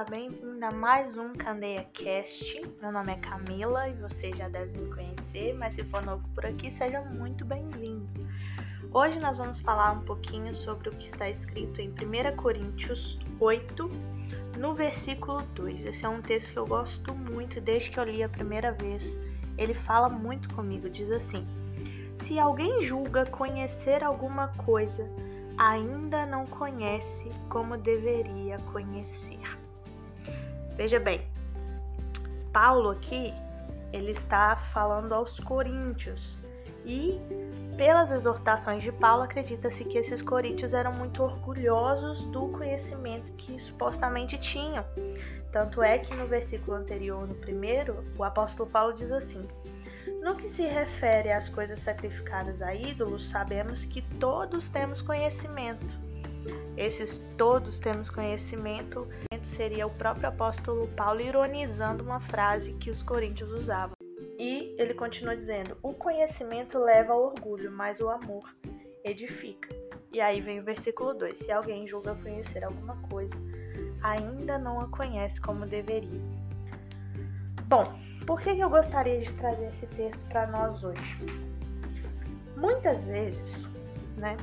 Olá, bem-vinda a mais um Candeia Cast. Meu nome é Camila e você já deve me conhecer, mas se for novo por aqui, seja muito bem-vindo. Hoje nós vamos falar um pouquinho sobre o que está escrito em 1 Coríntios 8, no versículo 2. Esse é um texto que eu gosto muito desde que eu li a primeira vez. Ele fala muito comigo, diz assim: Se alguém julga conhecer alguma coisa, ainda não conhece como deveria conhecer. Veja bem, Paulo aqui ele está falando aos coríntios e pelas exortações de Paulo acredita-se que esses coríntios eram muito orgulhosos do conhecimento que supostamente tinham. Tanto é que no versículo anterior, no primeiro, o apóstolo Paulo diz assim: no que se refere às coisas sacrificadas a ídolos, sabemos que todos temos conhecimento. Esses todos temos conhecimento seria o próprio apóstolo Paulo ironizando uma frase que os coríntios usavam. E ele continua dizendo: O conhecimento leva ao orgulho, mas o amor edifica. E aí vem o versículo 2: Se alguém julga conhecer alguma coisa, ainda não a conhece como deveria. Bom, por que eu gostaria de trazer esse texto para nós hoje? Muitas vezes, né,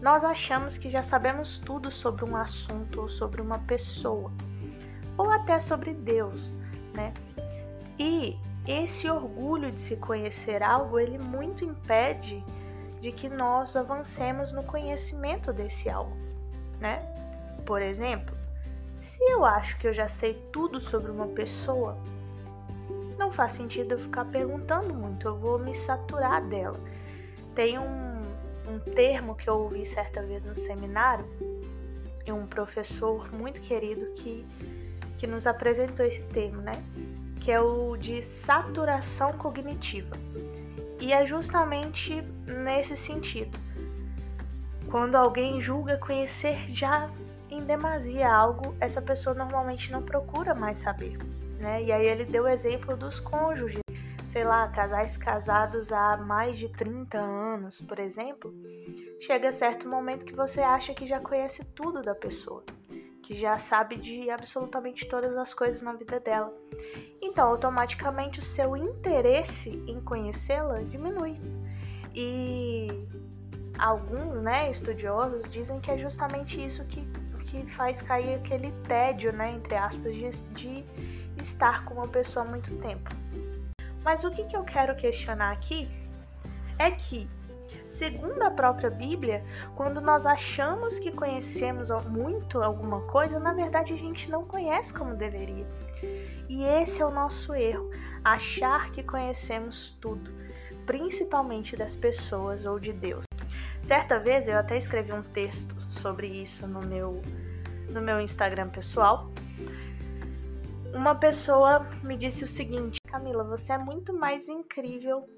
nós achamos que já sabemos tudo sobre um assunto ou sobre uma pessoa, ou até sobre Deus, né? E esse orgulho de se conhecer algo, ele muito impede de que nós avancemos no conhecimento desse algo, né? Por exemplo, se eu acho que eu já sei tudo sobre uma pessoa, não faz sentido eu ficar perguntando muito, eu vou me saturar dela. Tem um, um termo que eu ouvi certa vez no seminário, e um professor muito querido que, que nos apresentou esse termo, né? Que é o de saturação cognitiva. E é justamente nesse sentido. Quando alguém julga conhecer já em demasia algo, essa pessoa normalmente não procura mais saber né? E aí ele deu o exemplo dos cônjuges, sei lá, casais casados há mais de 30 anos, por exemplo. Chega certo momento que você acha que já conhece tudo da pessoa, que já sabe de absolutamente todas as coisas na vida dela. Então, automaticamente o seu interesse em conhecê-la diminui. E alguns, né, estudiosos dizem que é justamente isso que, que faz cair aquele tédio, né, entre aspas, de, de estar com uma pessoa há muito tempo. Mas o que, que eu quero questionar aqui é que, segundo a própria Bíblia, quando nós achamos que conhecemos muito alguma coisa, na verdade a gente não conhece como deveria. E esse é o nosso erro, achar que conhecemos tudo, principalmente das pessoas ou de Deus. Certa vez eu até escrevi um texto sobre isso no meu no meu Instagram pessoal uma pessoa me disse o seguinte: Camila, você é muito mais incrível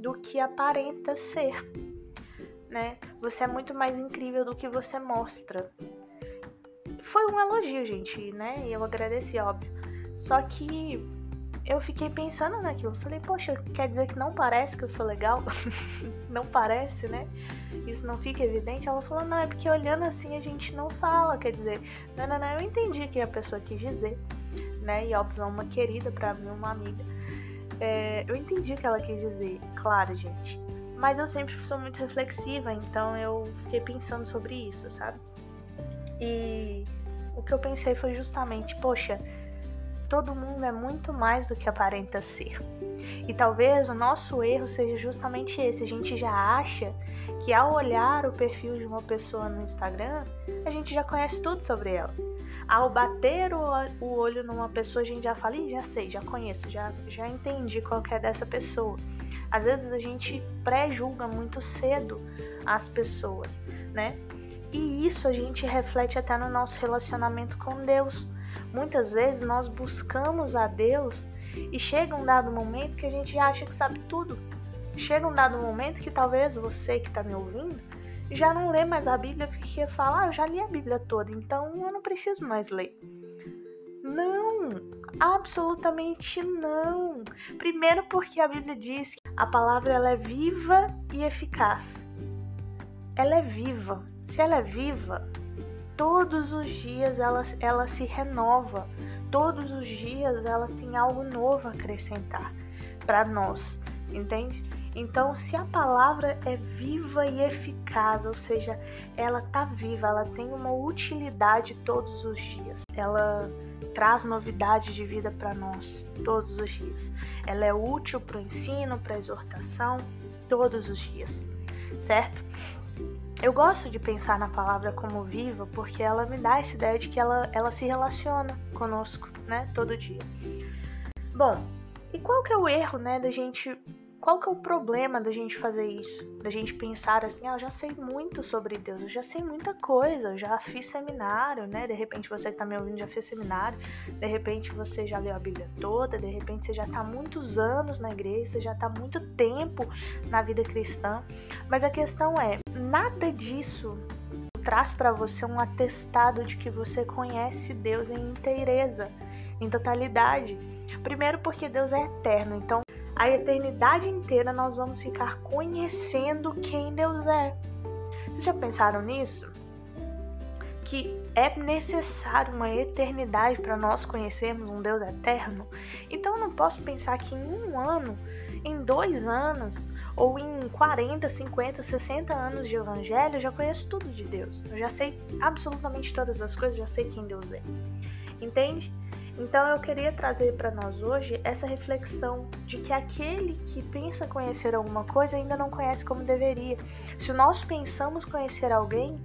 do que aparenta ser, né? Você é muito mais incrível do que você mostra. Foi um elogio, gente, né? E eu agradeci, óbvio. Só que eu fiquei pensando naquilo. Falei, poxa, quer dizer que não parece que eu sou legal? não parece, né? Isso não fica evidente? Ela falou, não, é porque olhando assim a gente não fala. Quer dizer, não, não, não, eu entendi o que a pessoa quis dizer né? E óbvio, é uma querida para mim, uma amiga. É, eu entendi o que ela quis dizer, claro, gente. Mas eu sempre sou muito reflexiva, então eu fiquei pensando sobre isso, sabe? E o que eu pensei foi justamente, poxa, todo mundo é muito mais do que aparenta ser. E talvez o nosso erro seja justamente esse: a gente já acha que ao olhar o perfil de uma pessoa no Instagram, a gente já conhece tudo sobre ela. Ao bater o olho numa pessoa, a gente já fala, Ih, já sei, já conheço, já, já entendi qual é dessa pessoa. Às vezes a gente pré-julga muito cedo as pessoas, né? E isso a gente reflete até no nosso relacionamento com Deus. Muitas vezes nós buscamos a Deus e chega um dado momento que a gente acha que sabe tudo. Chega um dado momento que talvez você que está me ouvindo já não lê mais a Bíblia porque fala, ah, eu já li a Bíblia toda, então eu não preciso mais ler. Não, absolutamente não. Primeiro porque a Bíblia diz que a palavra ela é viva e eficaz. Ela é viva. Se ela é viva, todos os dias ela, ela se renova, todos os dias ela tem algo novo a acrescentar para nós, entende? Então, se a palavra é viva e eficaz, ou seja, ela tá viva, ela tem uma utilidade todos os dias. Ela traz novidade de vida para nós todos os dias. Ela é útil para o ensino, para a exortação, todos os dias, certo? Eu gosto de pensar na palavra como viva porque ela me dá essa ideia de que ela, ela se relaciona conosco, né, todo dia. Bom, e qual que é o erro, né, da gente qual que é o problema da gente fazer isso? Da gente pensar assim, ah, eu já sei muito sobre Deus, eu já sei muita coisa, eu já fiz seminário, né? De repente você que tá me ouvindo já fez seminário, de repente você já leu a Bíblia toda, de repente você já tá muitos anos na igreja, você já tá muito tempo na vida cristã. Mas a questão é, nada disso traz para você um atestado de que você conhece Deus em inteireza, em totalidade. Primeiro porque Deus é eterno, então a eternidade inteira nós vamos ficar conhecendo quem Deus é. Vocês já pensaram nisso? Que é necessário uma eternidade para nós conhecermos um Deus eterno? Então eu não posso pensar que em um ano, em dois anos, ou em 40, 50, 60 anos de evangelho, eu já conheço tudo de Deus. Eu já sei absolutamente todas as coisas, já sei quem Deus é. Entende? Então eu queria trazer para nós hoje essa reflexão de que aquele que pensa conhecer alguma coisa ainda não conhece como deveria. Se nós pensamos conhecer alguém,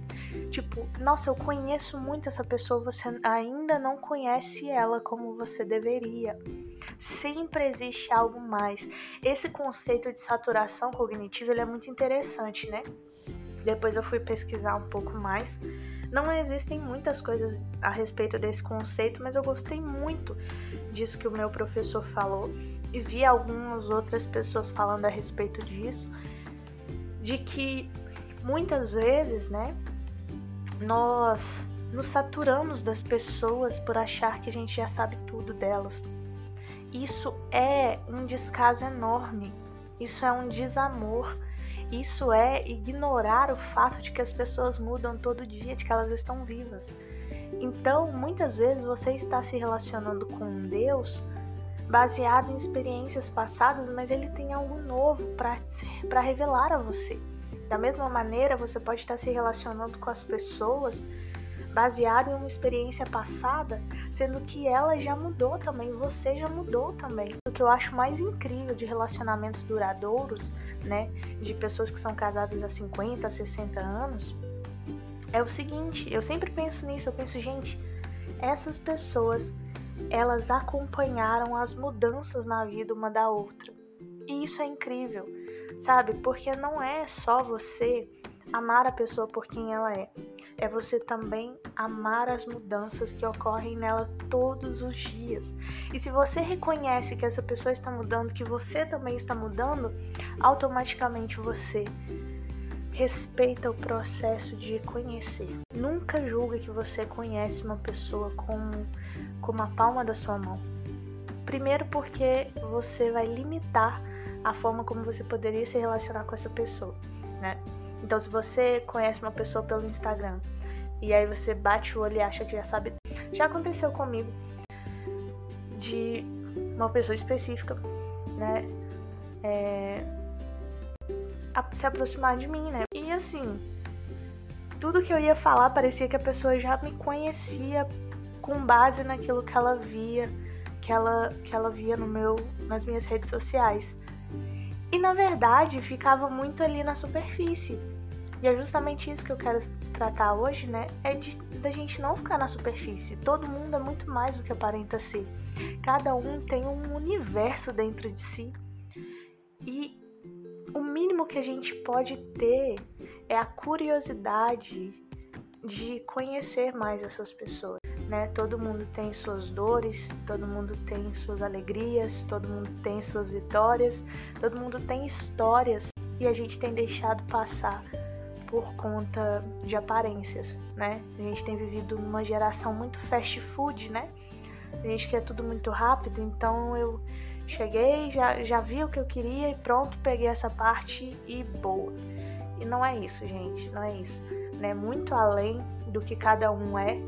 tipo, nossa, eu conheço muito essa pessoa, você ainda não conhece ela como você deveria. Sempre existe algo mais. Esse conceito de saturação cognitiva ele é muito interessante, né? Depois eu fui pesquisar um pouco mais não existem muitas coisas a respeito desse conceito, mas eu gostei muito disso que o meu professor falou e vi algumas outras pessoas falando a respeito disso, de que muitas vezes, né, nós nos saturamos das pessoas por achar que a gente já sabe tudo delas. Isso é um descaso enorme. Isso é um desamor isso é ignorar o fato de que as pessoas mudam todo dia, de que elas estão vivas. Então, muitas vezes você está se relacionando com Deus baseado em experiências passadas, mas ele tem algo novo para revelar a você. Da mesma maneira, você pode estar se relacionando com as pessoas baseado em uma experiência passada, sendo que ela já mudou também, você já mudou também. O que eu acho mais incrível de relacionamentos duradouros, né, de pessoas que são casadas há 50, 60 anos, é o seguinte, eu sempre penso nisso, eu penso, gente, essas pessoas, elas acompanharam as mudanças na vida uma da outra. E isso é incrível, sabe? Porque não é só você amar a pessoa por quem ela é, é você também amar as mudanças que ocorrem nela todos os dias. E se você reconhece que essa pessoa está mudando, que você também está mudando, automaticamente você respeita o processo de conhecer. Nunca julgue que você conhece uma pessoa como, como a palma da sua mão. Primeiro porque você vai limitar a forma como você poderia se relacionar com essa pessoa, né? Então, se você conhece uma pessoa pelo Instagram e aí você bate o olho e acha que já sabe, já aconteceu comigo de uma pessoa específica, né? É, se aproximar de mim, né? E assim, tudo que eu ia falar parecia que a pessoa já me conhecia com base naquilo que ela via, que ela, que ela via no meu, nas minhas redes sociais. E na verdade ficava muito ali na superfície. E é justamente isso que eu quero tratar hoje, né? É de da gente não ficar na superfície. Todo mundo é muito mais do que aparenta ser. Cada um tem um universo dentro de si. E o mínimo que a gente pode ter é a curiosidade de conhecer mais essas pessoas né? Todo mundo tem suas dores, todo mundo tem suas alegrias, todo mundo tem suas vitórias, todo mundo tem histórias e a gente tem deixado passar por conta de aparências, né? A gente tem vivido numa geração muito fast food, né? A gente quer tudo muito rápido, então eu cheguei, já, já vi o que eu queria e pronto, peguei essa parte e boa. E não é isso, gente, não é isso. né, muito além do que cada um é,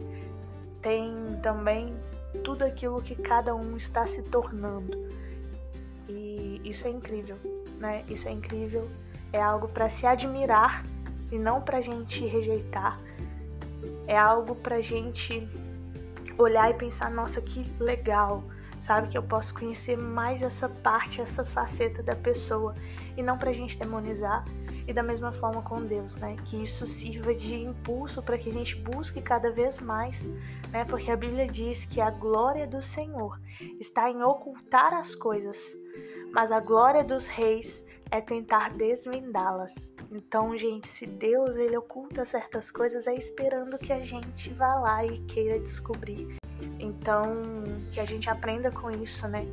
tem também tudo aquilo que cada um está se tornando. E isso é incrível, né? Isso é incrível, é algo para se admirar e não para gente rejeitar. É algo para gente olhar e pensar, nossa, que legal, sabe? Que eu posso conhecer mais essa parte, essa faceta da pessoa e não pra gente demonizar. E da mesma forma com Deus, né? Que isso sirva de impulso para que a gente busque cada vez mais, né? Porque a Bíblia diz que a glória do Senhor está em ocultar as coisas, mas a glória dos reis é tentar desvendá-las. Então, gente, se Deus ele oculta certas coisas, é esperando que a gente vá lá e queira descobrir. Então, que a gente aprenda com isso, né?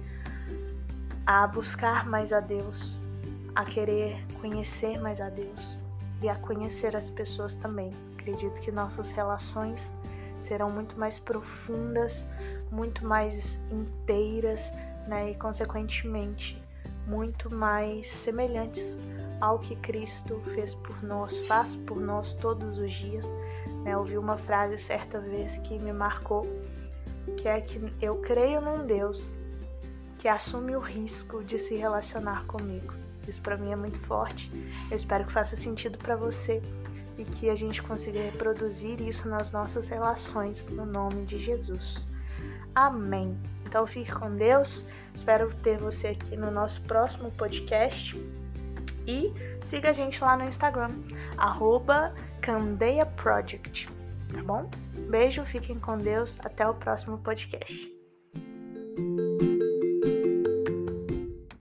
A buscar mais a Deus, a querer conhecer mais a Deus e a conhecer as pessoas também. Acredito que nossas relações serão muito mais profundas, muito mais inteiras, né? E consequentemente muito mais semelhantes ao que Cristo fez por nós, faz por nós todos os dias. Né? Eu ouvi uma frase certa vez que me marcou, que é que eu creio num Deus que assume o risco de se relacionar comigo. Isso para mim é muito forte. Eu espero que faça sentido para você e que a gente consiga reproduzir isso nas nossas relações no nome de Jesus. Amém. Então fique com Deus. Espero ter você aqui no nosso próximo podcast. E siga a gente lá no Instagram, arroba Candeia Project. Tá bom? Beijo, fiquem com Deus. Até o próximo podcast.